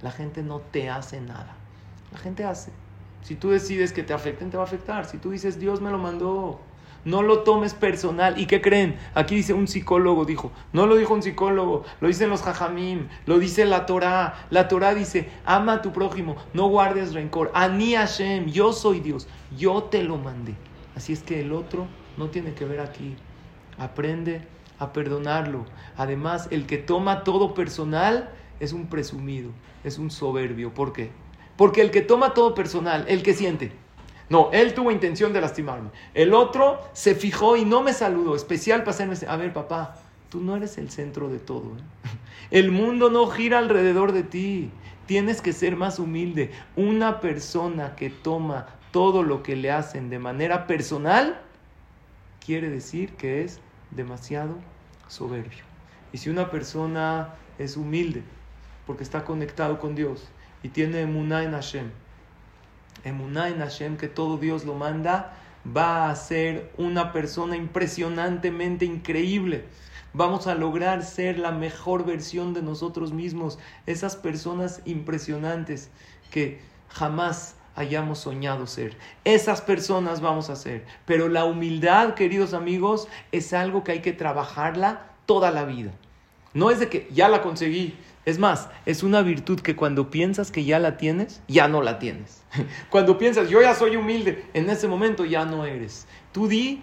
La gente no te hace nada, la gente hace. Si tú decides que te afecten, te va a afectar. Si tú dices, Dios me lo mandó, no lo tomes personal. ¿Y qué creen? Aquí dice un psicólogo, dijo. No lo dijo un psicólogo, lo dicen los jajamim, lo dice la Torah. La Torah dice, ama a tu prójimo, no guardes rencor. Ani Hashem, yo soy Dios, yo te lo mandé. Así es que el otro no tiene que ver aquí. Aprende a perdonarlo. Además, el que toma todo personal es un presumido, es un soberbio. ¿Por qué? Porque el que toma todo personal, el que siente. No, él tuvo intención de lastimarme. El otro se fijó y no me saludó. Especial para hacerme... A ver, papá, tú no eres el centro de todo. ¿eh? El mundo no gira alrededor de ti. Tienes que ser más humilde. Una persona que toma todo lo que le hacen de manera personal, quiere decir que es demasiado soberbio. Y si una persona es humilde porque está conectado con Dios, y tiene emuná en Hashem. Emuná en Hashem, que todo Dios lo manda, va a ser una persona impresionantemente increíble. Vamos a lograr ser la mejor versión de nosotros mismos, esas personas impresionantes que jamás hayamos soñado ser. Esas personas vamos a ser. Pero la humildad, queridos amigos, es algo que hay que trabajarla toda la vida. No es de que ya la conseguí, es más, es una virtud que cuando piensas que ya la tienes, ya no la tienes. Cuando piensas, yo ya soy humilde, en ese momento ya no eres. Tú di,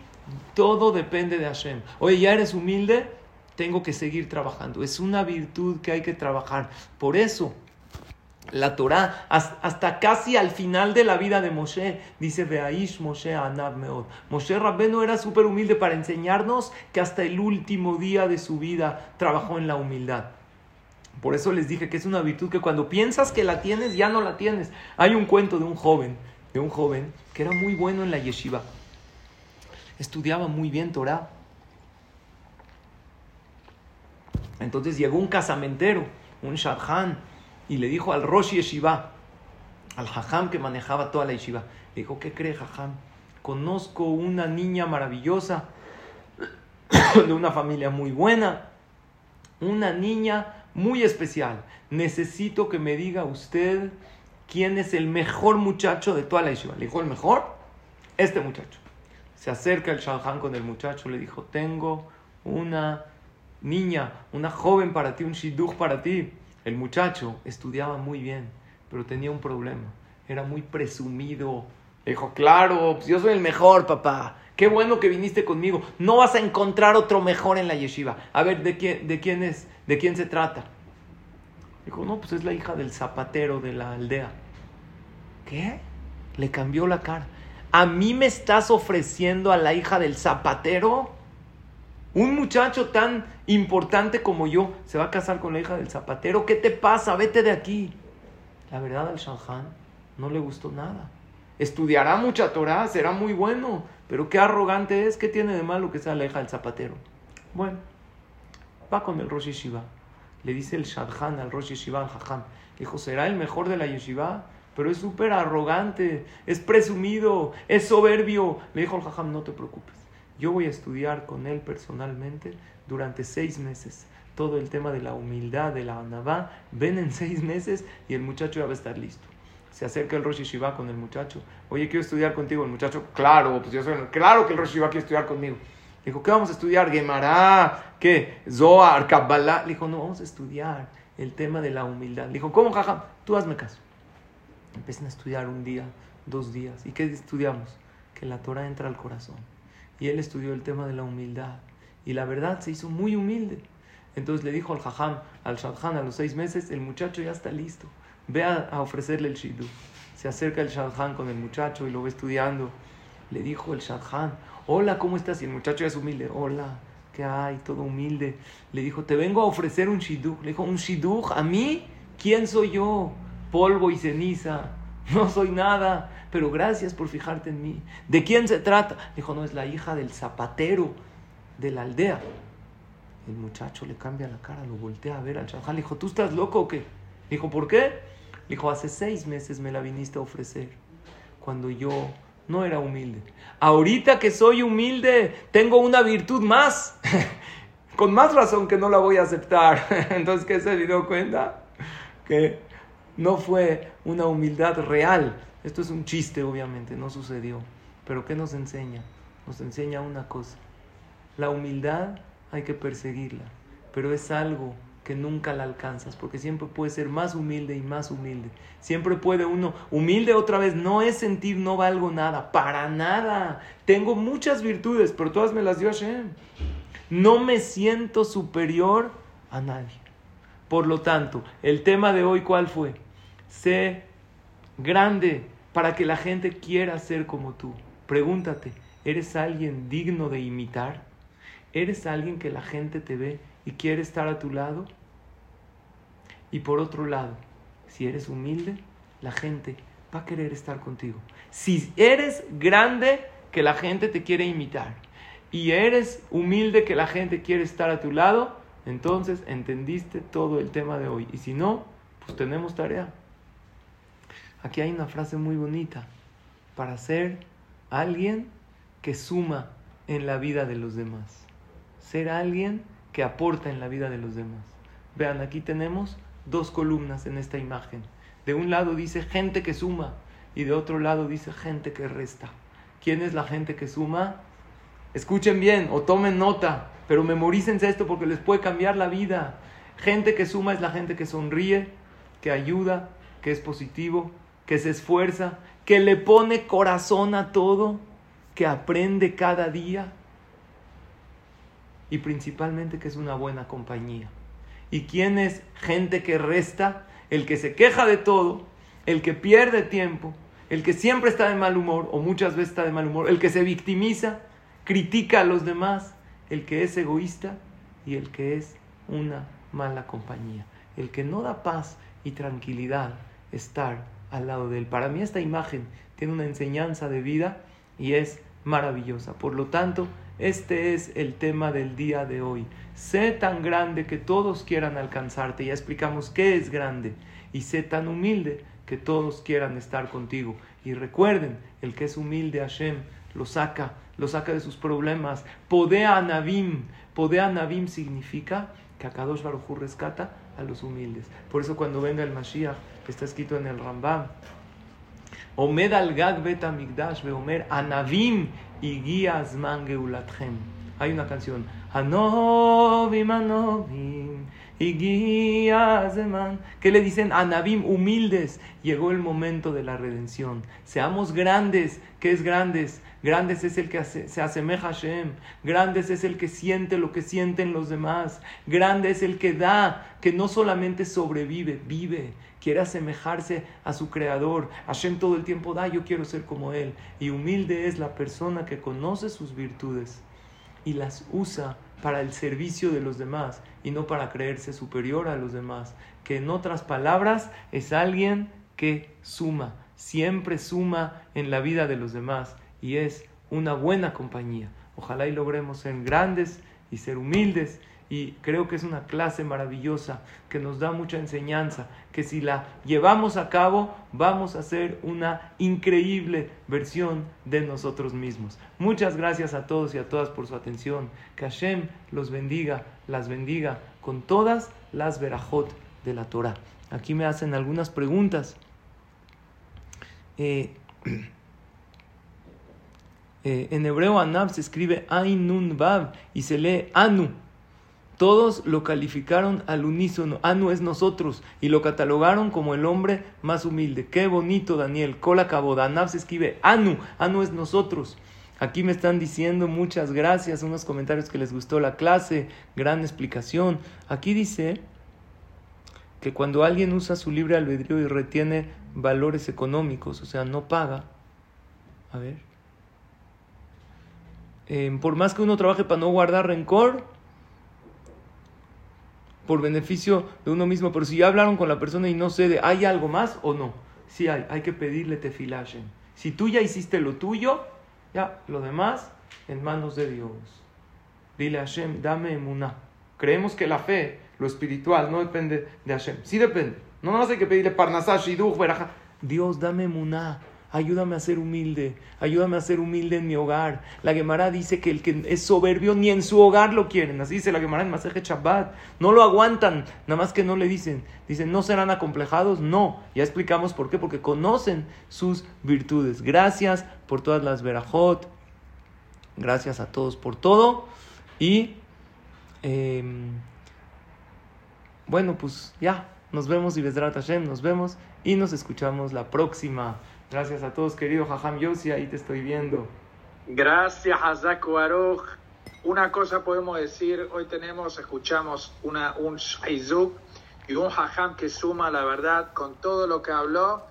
todo depende de Hashem. Oye, ya eres humilde, tengo que seguir trabajando. Es una virtud que hay que trabajar. Por eso, la Torah, hasta casi al final de la vida de Moshe, dice Beaish Moshe Anab Meod. Moshe Rabbeno era súper humilde para enseñarnos que hasta el último día de su vida trabajó en la humildad. Por eso les dije que es una virtud que cuando piensas que la tienes, ya no la tienes. Hay un cuento de un joven, de un joven que era muy bueno en la yeshiva. Estudiaba muy bien Torah. Entonces llegó un casamentero, un shadchan, y le dijo al Rosh Yeshiva, al jajam que manejaba toda la yeshiva, le dijo, ¿qué cree jajam? Conozco una niña maravillosa, de una familia muy buena, una niña muy especial. Necesito que me diga usted quién es el mejor muchacho de toda la yeshiva. Le dijo, ¿el mejor? Este muchacho. Se acerca el Shadchan con el muchacho, le dijo, tengo una niña, una joven para ti, un shidduch para ti. El muchacho estudiaba muy bien, pero tenía un problema. Era muy presumido. Dijo, claro, pues yo soy el mejor, papá. Qué bueno que viniste conmigo. No vas a encontrar otro mejor en la yeshiva. A ver, ¿de quién, de quién es? ¿De quién se trata? Dijo, no, pues es la hija del zapatero de la aldea. ¿Qué? Le cambió la cara. ¿A mí me estás ofreciendo a la hija del zapatero? Un muchacho tan importante como yo se va a casar con la hija del zapatero. ¿Qué te pasa? Vete de aquí. La verdad al Shahjan no le gustó nada. Estudiará mucha Torah, será muy bueno, pero qué arrogante es, ¿qué tiene de malo que sea la hija del zapatero? Bueno, va con el Rosh Yeshiva. Le dice el Shadchan al Rosh Yeshiva, al Jajam. Dijo, será el mejor de la Yeshiva, pero es súper arrogante, es presumido, es soberbio. Le dijo el Jajam, no te preocupes. Yo voy a estudiar con él personalmente durante seis meses. Todo el tema de la humildad, de la anabá, ven en seis meses y el muchacho ya va a estar listo. Se acerca el Rosh Yeshiva con el muchacho. Oye, quiero estudiar contigo. El muchacho, claro, pues yo soy, claro que el Rosh Yeshiva quiere estudiar conmigo. Dijo, ¿qué vamos a estudiar? Gemara, ¿qué? Zohar, Kabbalah. Le dijo, no, vamos a estudiar el tema de la humildad. Le dijo, ¿cómo, jaja? Tú hazme caso. Empiezan a estudiar un día, dos días. ¿Y qué estudiamos? Que la Torah entra al corazón. Y él estudió el tema de la humildad. Y la verdad se hizo muy humilde. Entonces le dijo al jajam, al shadchan a los seis meses, el muchacho ya está listo. Ve a, ofrecerle el shidu. Se acerca el shadchan con el muchacho y lo ve estudiando. Le dijo el shadchan, hola, ¿cómo estás? Y el muchacho es humilde, hola, ¿qué hay? Todo humilde. Le dijo, te vengo a ofrecer un shidduch. Le dijo, ¿un shidduch? ¿A mí? ¿Quién soy yo? Polvo y ceniza. No soy nada, pero gracias por fijarte en mí. ¿De quién se trata? Dijo, no, es la hija del zapatero de la aldea. El muchacho le cambia la cara, lo voltea a ver al shadchan. Le dijo, ¿tú estás loco o qué? Dijo, ¿por qué? Dijo, hace seis meses me la viniste a ofrecer. Cuando yo no era humilde. Ahorita que soy humilde, tengo una virtud más. Con más razón que no la voy a aceptar. Entonces, ¿qué se dio cuenta? Que no fue una humildad real. Esto es un chiste, obviamente, no sucedió. Pero ¿qué nos enseña? Nos enseña una cosa. La humildad hay que perseguirla, pero es algo que nunca la alcanzas, porque siempre puede ser más humilde y más humilde. Siempre puede uno, humilde otra vez, no es sentir no valgo nada, para nada. Tengo muchas virtudes, pero todas me las dio Hashem. No me siento superior a nadie. Por lo tanto, el tema de hoy, ¿cuál fue? Sé grande para que la gente quiera ser como tú. Pregúntate, ¿eres alguien digno de imitar? ¿Eres alguien que la gente te ve y quiere estar a tu lado. Y por otro lado, si eres humilde, la gente va a querer estar contigo. Si eres grande, que la gente te quiere imitar. Y eres humilde, que la gente quiere estar a tu lado, entonces entendiste todo el tema de hoy. Y si no, pues tenemos tarea. Aquí hay una frase muy bonita. Para ser alguien que suma en la vida de los demás. Ser alguien que aporta en la vida de los demás. Vean, aquí tenemos dos columnas en esta imagen. De un lado dice gente que suma y de otro lado dice gente que resta. ¿Quién es la gente que suma? Escuchen bien o tomen nota, pero memorícense esto porque les puede cambiar la vida. Gente que suma es la gente que sonríe, que ayuda, que es positivo, que se esfuerza, que le pone corazón a todo, que aprende cada día, y principalmente que es una buena compañía. ¿Y quién es gente que resta? El que se queja de todo, el que pierde tiempo, el que siempre está de mal humor o muchas veces está de mal humor, el que se victimiza, critica a los demás, el que es egoísta y el que es una mala compañía, el que no da paz y tranquilidad estar al lado de él. Para mí esta imagen tiene una enseñanza de vida y es maravillosa. Por lo tanto, este es el tema del día de hoy. Sé tan grande que todos quieran alcanzarte. Ya explicamos qué es grande. Y sé tan humilde que todos quieran estar contigo. Y recuerden, el que es humilde Hashem lo saca, lo saca de sus problemas. Podea Navim. Podea Navim significa que Akadosh Baruj Hu rescata a los humildes. Por eso cuando venga el Mashiach, está escrito en el Rambam, Una canción. Anovim, Anovim y guías man. Que le dicen Anavim humildes. Llegó el momento de la redención. Seamos grandes. ¿Qué es grandes? Grandes es el que se asemeja a Shem. Grandes es el que siente lo que sienten los demás. Grande es el que da, que no solamente sobrevive, vive quiere asemejarse a su creador. Hashem todo el tiempo da, yo quiero ser como él. Y humilde es la persona que conoce sus virtudes y las usa para el servicio de los demás y no para creerse superior a los demás. Que en otras palabras es alguien que suma, siempre suma en la vida de los demás y es una buena compañía. Ojalá y logremos ser grandes y ser humildes y creo que es una clase maravillosa que nos da mucha enseñanza, que si la llevamos a cabo vamos a ser una increíble versión de nosotros mismos. Muchas gracias a todos y a todas por su atención. Que Hashem los bendiga, las bendiga con todas las verajot de la Torah. Aquí me hacen algunas preguntas. Eh, eh, en hebreo Anab se escribe Ainun Bab y se lee Anu. Todos lo calificaron al unísono, Anu es nosotros, y lo catalogaron como el hombre más humilde. Qué bonito, Daniel. Cola Anab se escribe Anu, Anu es nosotros. Aquí me están diciendo muchas gracias, unos comentarios que les gustó la clase, gran explicación. Aquí dice que cuando alguien usa su libre albedrío y retiene valores económicos, o sea, no paga, a ver, eh, por más que uno trabaje para no guardar rencor, por beneficio de uno mismo, pero si ya hablaron con la persona y no cede, ¿hay algo más o no? Sí hay, hay que pedirle tefilashen. Si tú ya hiciste lo tuyo, ya, lo demás en manos de Dios. Dile a Hashem, dame emuná. Creemos que la fe, lo espiritual, no depende de Hashem. Sí depende. No más hay que pedirle parnasash, y Dios, dame emuná ayúdame a ser humilde, ayúdame a ser humilde en mi hogar. La Gemara dice que el que es soberbio ni en su hogar lo quieren, así dice la Gemara en Maseje Shabbat, no lo aguantan, nada más que no le dicen, dicen, ¿no serán acomplejados? No, ya explicamos por qué, porque conocen sus virtudes. Gracias por todas las verajot, gracias a todos por todo y em, bueno, pues ya, nos vemos y Hashem, nos vemos y nos escuchamos la próxima. Gracias a todos, querido Jajam Yossi, ahí te estoy viendo. Gracias, Hazak Baruch. Una cosa podemos decir, hoy tenemos, escuchamos una, un Shaizuk y un Jajam que suma la verdad con todo lo que habló,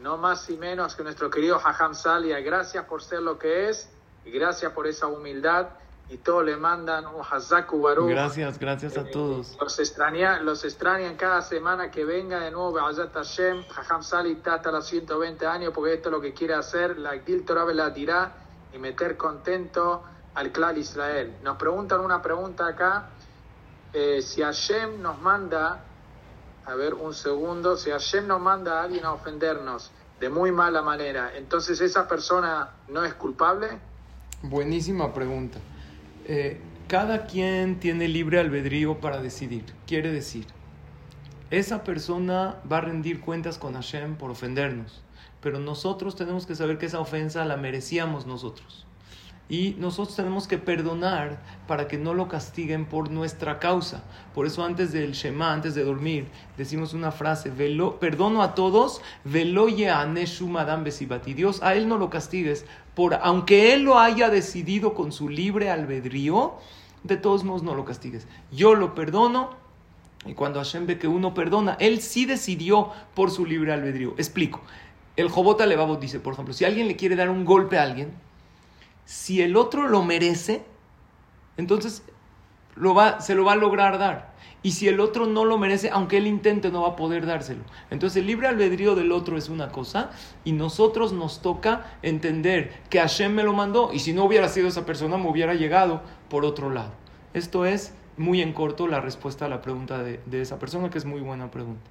no más y menos que nuestro querido Jajam Salia. Gracias por ser lo que es y gracias por esa humildad y todos le mandan un Hazaku Baruch. Gracias, gracias a todos. Los, extrañan, los extrañan cada semana que venga de nuevo Be'azat Hashem. Jajam Sali está hasta los 120 años porque esto es lo que quiere hacer. La Gil Torah la dirá y meter contento al clan Israel. Nos preguntan una pregunta acá. Eh, si Hashem nos manda, a ver un segundo, si Hashem nos manda a alguien a ofendernos de muy mala manera, entonces esa persona no es culpable? Buenísima pregunta. Eh, cada quien tiene libre albedrío para decidir. Quiere decir, esa persona va a rendir cuentas con Hashem por ofendernos, pero nosotros tenemos que saber que esa ofensa la merecíamos nosotros. Y nosotros tenemos que perdonar para que no lo castiguen por nuestra causa. Por eso antes del Shema, antes de dormir, decimos una frase, velo, perdono a todos, veloye a Madame Besibati. Dios, a él no lo castigues, por, aunque él lo haya decidido con su libre albedrío, de todos modos no lo castigues. Yo lo perdono, y cuando Hashem ve que uno perdona, él sí decidió por su libre albedrío. Explico. El Jobot Levavot dice, por ejemplo, si alguien le quiere dar un golpe a alguien, si el otro lo merece, entonces se lo va a lograr dar. Y si el otro no lo merece, aunque él intente, no va a poder dárselo. Entonces el libre albedrío del otro es una cosa y nosotros nos toca entender que Hashem me lo mandó y si no hubiera sido esa persona me hubiera llegado por otro lado. Esto es muy en corto la respuesta a la pregunta de, de esa persona, que es muy buena pregunta.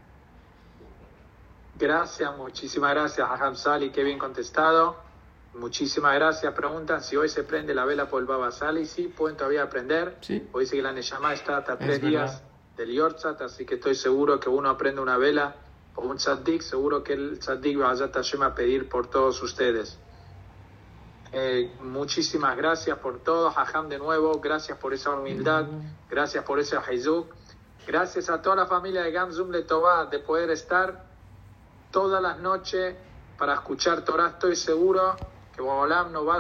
Gracias, muchísimas gracias a Hamsali, qué bien contestado. Muchísimas gracias. Preguntan si hoy se prende la vela por el Baba Sali. Sí, pueden todavía aprender. Sí. Hoy que la Neshama está hasta tres días del Yortzat, así que estoy seguro que uno aprende una vela o un tzaddik. Seguro que el tzaddik va a pedir por todos ustedes. Eh, muchísimas gracias por todo. Jajam de nuevo, gracias por esa humildad, gracias por ese haizuk. Gracias a toda la familia de Gamzum Letová de poder estar todas las noches para escuchar Torah. Estoy seguro que Boalam no va